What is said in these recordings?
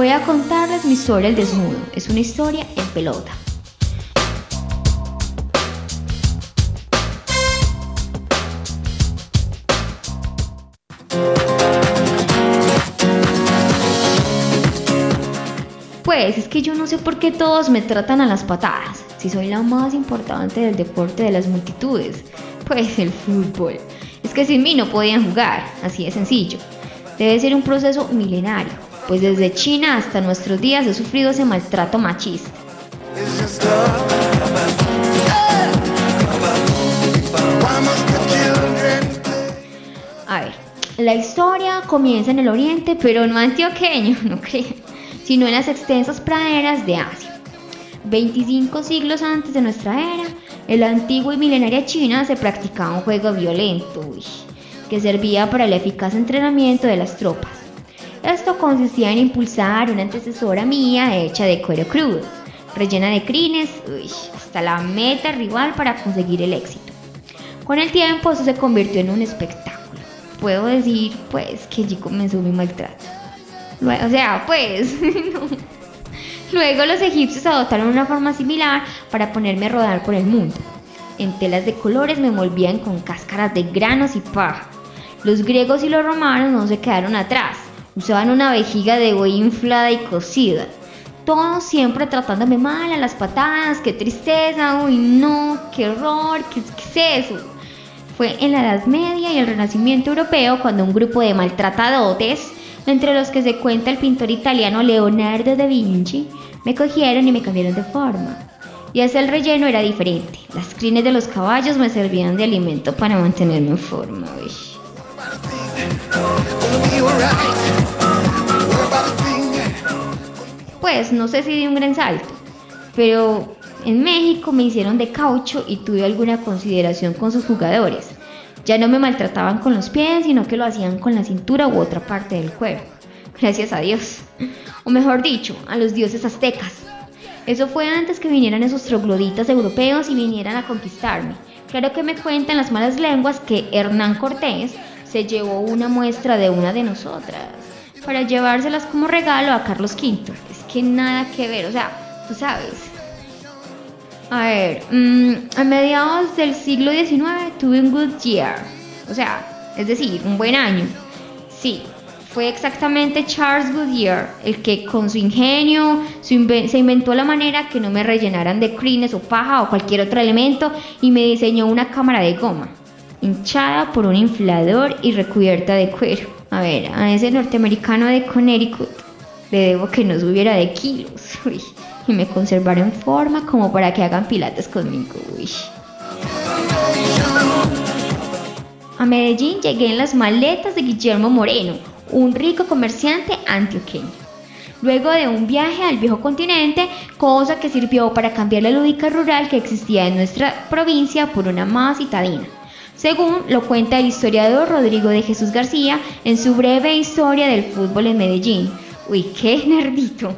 Voy a contarles mi historia El Desnudo. Es una historia en pelota. Pues es que yo no sé por qué todos me tratan a las patadas, si soy la más importante del deporte de las multitudes. Pues el fútbol. Es que sin mí no podían jugar, así de sencillo. Debe ser un proceso milenario, pues desde China hasta nuestros días he sufrido ese maltrato machista. A ver, la historia comienza en el oriente, pero no antioqueño, no creo, sino en las extensas praderas de Asia. 25 siglos antes de nuestra era, en la antigua y milenaria China se practicaba un juego violento, que servía para el eficaz entrenamiento de las tropas. Esto consistía en impulsar una antecesora mía hecha de cuero crudo, rellena de crines, hasta la meta rival para conseguir el éxito. Con el tiempo eso se convirtió en un espectáculo. Puedo decir, pues, que allí comenzó mi maltrato. O sea, pues, Luego los egipcios adoptaron una forma similar para ponerme a rodar por el mundo. En telas de colores me envolvían con cáscaras de granos y paja. Los griegos y los romanos no se quedaron atrás. Usaban una vejiga de buey inflada y cocida. Todos siempre tratándome mal a las patadas. ¡Qué tristeza! ¡Uy, no! ¡Qué horror! ¿Qué, qué es eso? Fue en la Edad Media y el Renacimiento Europeo cuando un grupo de maltratadotes entre los que se cuenta el pintor italiano Leonardo da Vinci, me cogieron y me cambiaron de forma. Y hasta el relleno era diferente. Las crines de los caballos me servían de alimento para mantenerme en forma. Pues no sé si di un gran salto, pero en México me hicieron de caucho y tuve alguna consideración con sus jugadores. Ya no me maltrataban con los pies, sino que lo hacían con la cintura u otra parte del cuerpo. Gracias a Dios. O mejor dicho, a los dioses aztecas. Eso fue antes que vinieran esos trogloditas europeos y vinieran a conquistarme. Claro que me cuentan las malas lenguas que Hernán Cortés se llevó una muestra de una de nosotras para llevárselas como regalo a Carlos V. Que nada que ver, o sea, tú sabes. A ver, mm, a mediados del siglo XIX tuve un good year, o sea, es decir, un buen año. Sí, fue exactamente Charles Goodyear el que con su ingenio se inventó la manera que no me rellenaran de crines o paja o cualquier otro elemento y me diseñó una cámara de goma, hinchada por un inflador y recubierta de cuero. A ver, a ese norteamericano de Connecticut le debo que no subiera de kilos. Uy y me conservaré en forma como para que hagan pilates conmigo. A Medellín llegué en las maletas de Guillermo Moreno, un rico comerciante antioqueño. Luego de un viaje al viejo continente, cosa que sirvió para cambiar la lúdica rural que existía en nuestra provincia por una más citadina. Según lo cuenta el historiador Rodrigo de Jesús García en su breve historia del fútbol en Medellín. Uy, qué nerdito.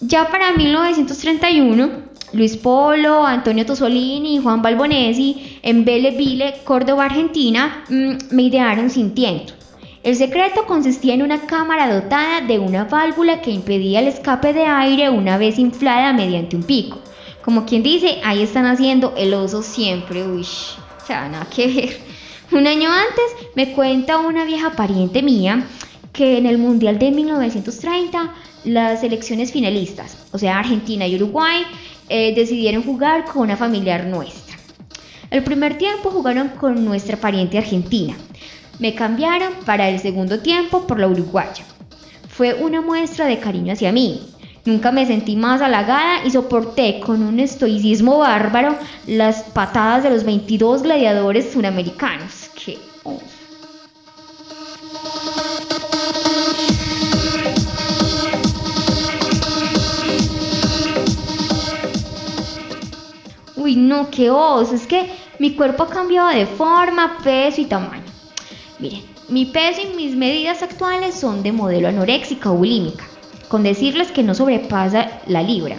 Ya para 1931, Luis Polo, Antonio Tosolini y Juan Balbonesi en Belleville, Córdoba, Argentina, mm, me idearon sin tiento. El secreto consistía en una cámara dotada de una válvula que impedía el escape de aire una vez inflada mediante un pico. Como quien dice, ahí están haciendo el oso siempre, uy, o sea, nada que ver. Un año antes me cuenta una vieja pariente mía que en el Mundial de 1930 las selecciones finalistas, o sea Argentina y Uruguay, eh, decidieron jugar con una familiar nuestra. El primer tiempo jugaron con nuestra pariente argentina. Me cambiaron para el segundo tiempo por la uruguaya. Fue una muestra de cariño hacia mí. Nunca me sentí más halagada y soporté con un estoicismo bárbaro las patadas de los 22 gladiadores suramericanos. ¡Qué Uy, no, qué oso. Es que mi cuerpo ha cambiado de forma, peso y tamaño. Miren, mi peso y mis medidas actuales son de modelo anoréxica o bulímica, con decirles que no sobrepasa la libra,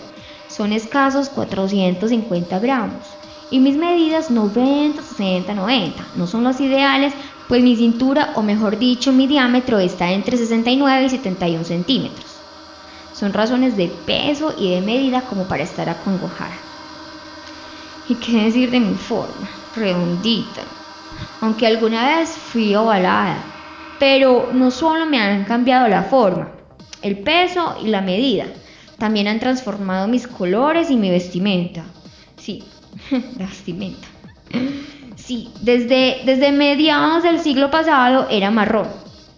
son escasos 450 gramos. Y mis medidas 90, 60, 90, no son los ideales, pues mi cintura, o mejor dicho, mi diámetro está entre 69 y 71 centímetros. Son razones de peso y de medida como para estar acongojada. ¿Y qué decir de mi forma? Redondita. Aunque alguna vez fui ovalada. Pero no solo me han cambiado la forma, el peso y la medida. También han transformado mis colores y mi vestimenta. Sí, vestimenta. Sí, desde, desde mediados del siglo pasado era marrón.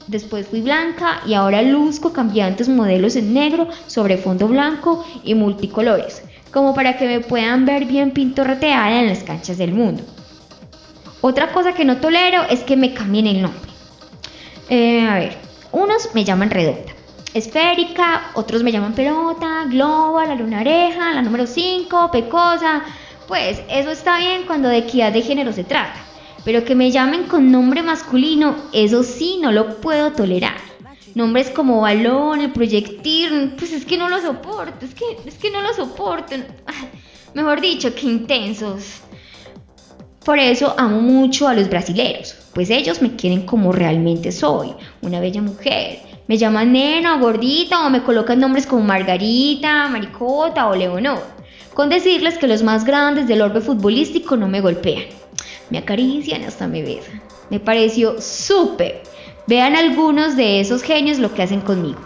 Después fui blanca y ahora luzco cambiantes modelos en negro sobre fondo blanco y multicolores, como para que me puedan ver bien pintorreteada en las canchas del mundo. Otra cosa que no tolero es que me cambien el nombre. Eh, a ver, unos me llaman redonda, esférica, otros me llaman pelota, globo, la lunareja, la número 5, pecosa. Pues eso está bien cuando de equidad de género se trata, pero que me llamen con nombre masculino, eso sí no lo puedo tolerar. Nombres como balón, el proyectil, pues es que no lo soporto, es que, es que no lo soporto. Mejor dicho, qué intensos. Por eso amo mucho a los brasileros, pues ellos me quieren como realmente soy, una bella mujer, me llaman nena o gordita o me colocan nombres como Margarita, Maricota o Leonor. Con decirles que los más grandes del orbe futbolístico no me golpean. Me acarician hasta me besan. Me pareció súper. Vean algunos de esos genios lo que hacen conmigo.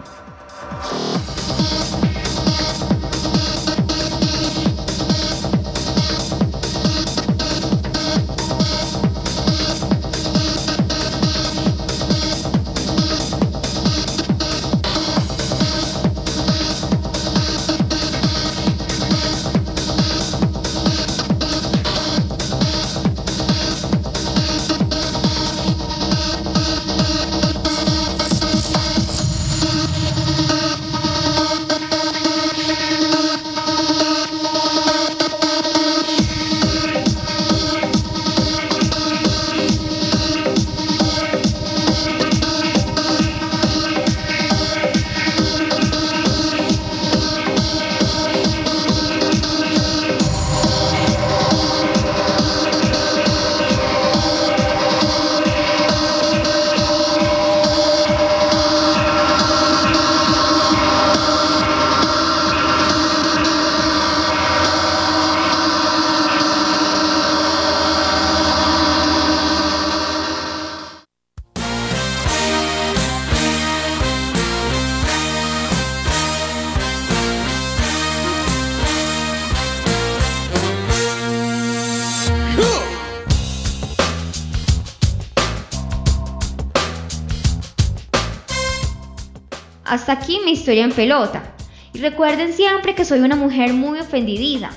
Hasta aquí mi historia en pelota. Y recuerden siempre que soy una mujer muy ofendidida.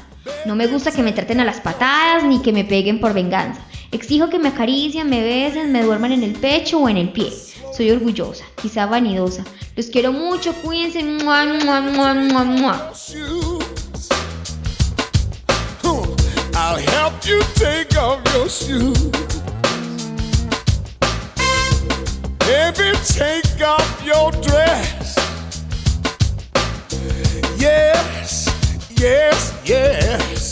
No me gusta que me traten a las patadas ni que me peguen por venganza. Exijo que me acaricien, me besen, me duerman en el pecho o en el pie. Soy orgullosa, quizá vanidosa. Los quiero mucho, cuídense. Mua, mua, mua, mua, mua. I'll help you take off your shoes. Baby, take off your dress. yes, yeah.